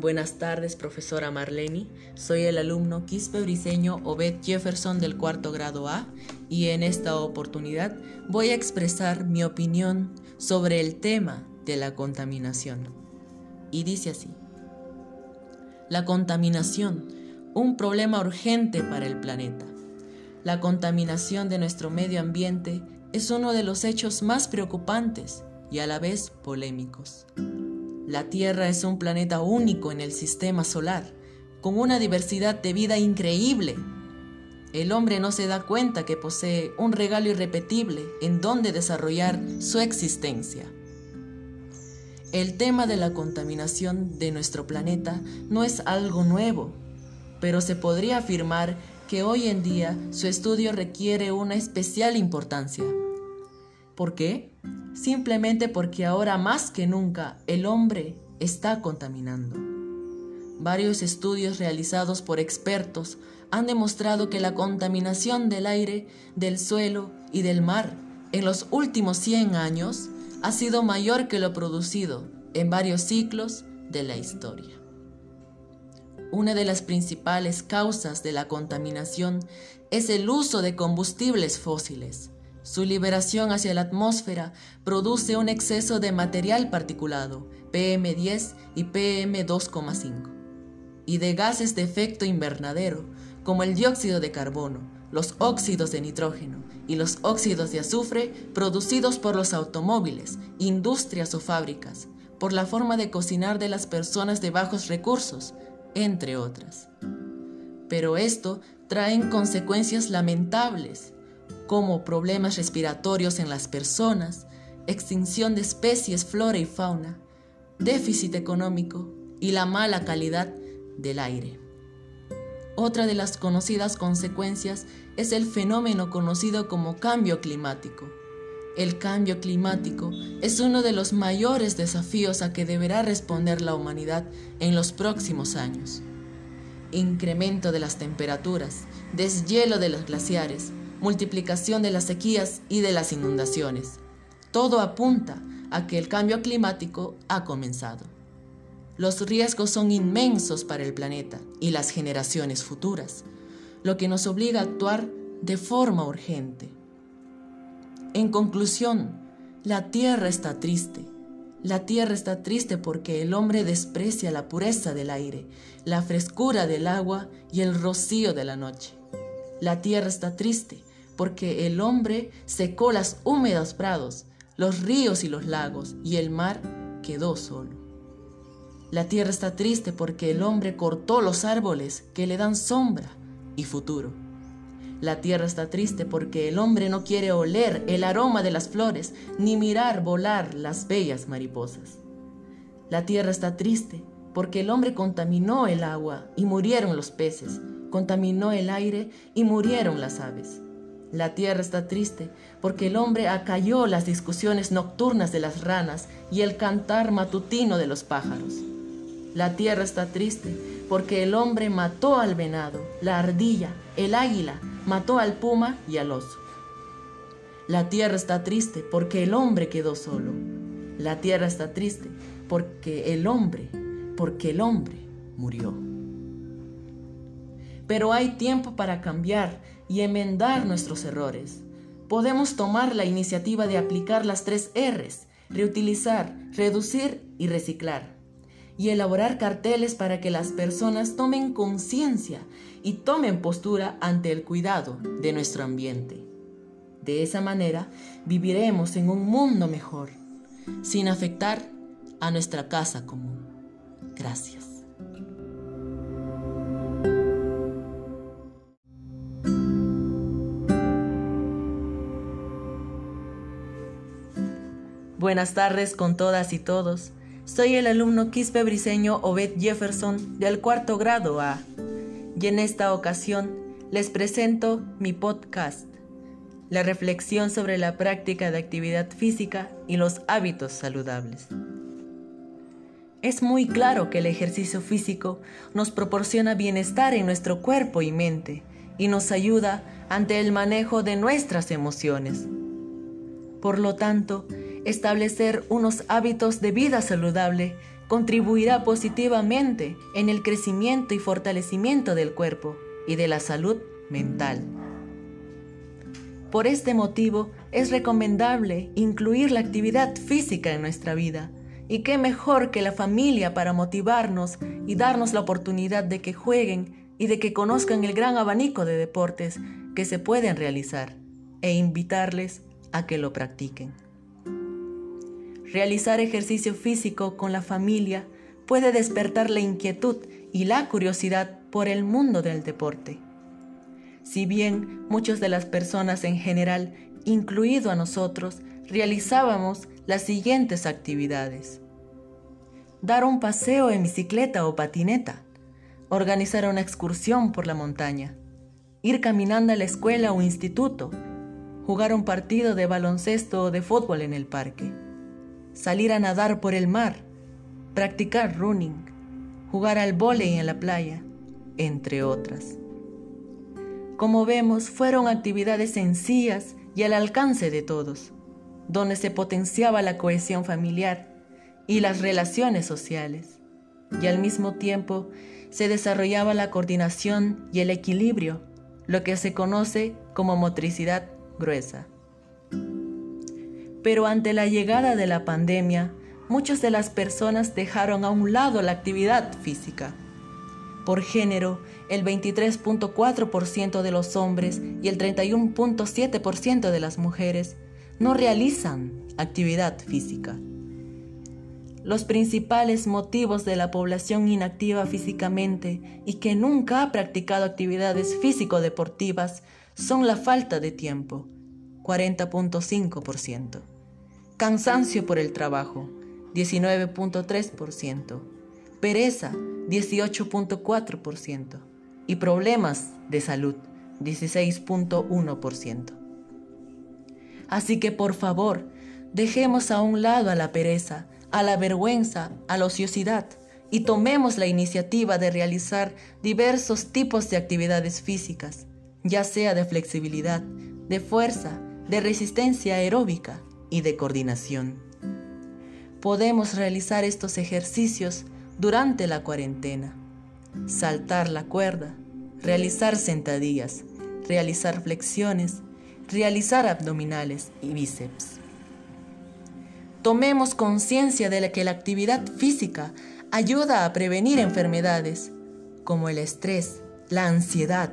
Buenas tardes, profesora Marleni. Soy el alumno Quispe Briseño Obed Jefferson del cuarto grado A y en esta oportunidad voy a expresar mi opinión sobre el tema de la contaminación. Y dice así. La contaminación, un problema urgente para el planeta. La contaminación de nuestro medio ambiente es uno de los hechos más preocupantes y a la vez polémicos. La Tierra es un planeta único en el sistema solar, con una diversidad de vida increíble. El hombre no se da cuenta que posee un regalo irrepetible en donde desarrollar su existencia. El tema de la contaminación de nuestro planeta no es algo nuevo, pero se podría afirmar que hoy en día su estudio requiere una especial importancia. ¿Por qué? simplemente porque ahora más que nunca el hombre está contaminando. Varios estudios realizados por expertos han demostrado que la contaminación del aire, del suelo y del mar en los últimos 100 años ha sido mayor que lo producido en varios ciclos de la historia. Una de las principales causas de la contaminación es el uso de combustibles fósiles, su liberación hacia la atmósfera produce un exceso de material particulado, PM10 y PM2,5, y de gases de efecto invernadero, como el dióxido de carbono, los óxidos de nitrógeno y los óxidos de azufre producidos por los automóviles, industrias o fábricas, por la forma de cocinar de las personas de bajos recursos, entre otras. Pero esto trae consecuencias lamentables como problemas respiratorios en las personas, extinción de especies, flora y fauna, déficit económico y la mala calidad del aire. Otra de las conocidas consecuencias es el fenómeno conocido como cambio climático. El cambio climático es uno de los mayores desafíos a que deberá responder la humanidad en los próximos años. Incremento de las temperaturas, deshielo de los glaciares, multiplicación de las sequías y de las inundaciones. Todo apunta a que el cambio climático ha comenzado. Los riesgos son inmensos para el planeta y las generaciones futuras, lo que nos obliga a actuar de forma urgente. En conclusión, la Tierra está triste. La Tierra está triste porque el hombre desprecia la pureza del aire, la frescura del agua y el rocío de la noche. La Tierra está triste porque el hombre secó las húmedos prados, los ríos y los lagos, y el mar quedó solo. La tierra está triste porque el hombre cortó los árboles que le dan sombra y futuro. La tierra está triste porque el hombre no quiere oler el aroma de las flores ni mirar volar las bellas mariposas. La tierra está triste porque el hombre contaminó el agua y murieron los peces, contaminó el aire y murieron las aves. La tierra está triste porque el hombre acalló las discusiones nocturnas de las ranas y el cantar matutino de los pájaros. La tierra está triste porque el hombre mató al venado, la ardilla, el águila, mató al puma y al oso. La tierra está triste porque el hombre quedó solo. La tierra está triste porque el hombre, porque el hombre murió. Pero hay tiempo para cambiar y enmendar nuestros errores. Podemos tomar la iniciativa de aplicar las tres R's, reutilizar, reducir y reciclar, y elaborar carteles para que las personas tomen conciencia y tomen postura ante el cuidado de nuestro ambiente. De esa manera viviremos en un mundo mejor, sin afectar a nuestra casa común. Gracias. Buenas tardes con todas y todos. Soy el alumno Quispe Briseño Obed Jefferson del cuarto grado A. Y en esta ocasión les presento mi podcast, la reflexión sobre la práctica de actividad física y los hábitos saludables. Es muy claro que el ejercicio físico nos proporciona bienestar en nuestro cuerpo y mente y nos ayuda ante el manejo de nuestras emociones. Por lo tanto, establecer unos hábitos de vida saludable contribuirá positivamente en el crecimiento y fortalecimiento del cuerpo y de la salud mental. Por este motivo es recomendable incluir la actividad física en nuestra vida. Y qué mejor que la familia para motivarnos y darnos la oportunidad de que jueguen y de que conozcan el gran abanico de deportes que se pueden realizar e invitarles a que lo practiquen. Realizar ejercicio físico con la familia puede despertar la inquietud y la curiosidad por el mundo del deporte. Si bien muchas de las personas en general, incluido a nosotros, realizábamos las siguientes actividades. Dar un paseo en bicicleta o patineta, organizar una excursión por la montaña, ir caminando a la escuela o instituto, jugar un partido de baloncesto o de fútbol en el parque, salir a nadar por el mar, practicar running, jugar al vóley en la playa, entre otras. Como vemos, fueron actividades sencillas y al alcance de todos, donde se potenciaba la cohesión familiar y las relaciones sociales, y al mismo tiempo se desarrollaba la coordinación y el equilibrio, lo que se conoce como motricidad gruesa. Pero ante la llegada de la pandemia, muchas de las personas dejaron a un lado la actividad física por género, el 23.4% de los hombres y el 31.7% de las mujeres no realizan actividad física. Los principales motivos de la población inactiva físicamente y que nunca ha practicado actividades físico-deportivas son la falta de tiempo, 40.5%, cansancio por el trabajo, 19.3%, pereza, 18.4%, y problemas de salud, 16.1%. Así que por favor, dejemos a un lado a la pereza, a la vergüenza, a la ociosidad y tomemos la iniciativa de realizar diversos tipos de actividades físicas, ya sea de flexibilidad, de fuerza, de resistencia aeróbica y de coordinación. Podemos realizar estos ejercicios durante la cuarentena. Saltar la cuerda, realizar sentadillas, realizar flexiones, realizar abdominales y bíceps. Tomemos conciencia de que la actividad física ayuda a prevenir enfermedades como el estrés, la ansiedad,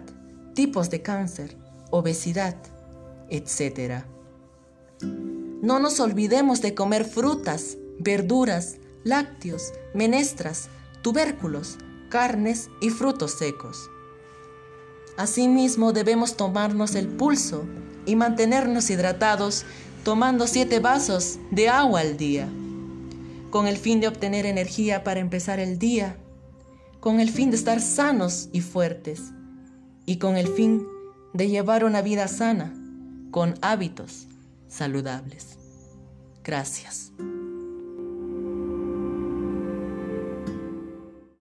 tipos de cáncer, obesidad, etc. No nos olvidemos de comer frutas, verduras, lácteos, menestras, tubérculos, carnes y frutos secos. Asimismo debemos tomarnos el pulso y mantenernos hidratados tomando siete vasos de agua al día, con el fin de obtener energía para empezar el día, con el fin de estar sanos y fuertes, y con el fin de llevar una vida sana, con hábitos saludables. Gracias.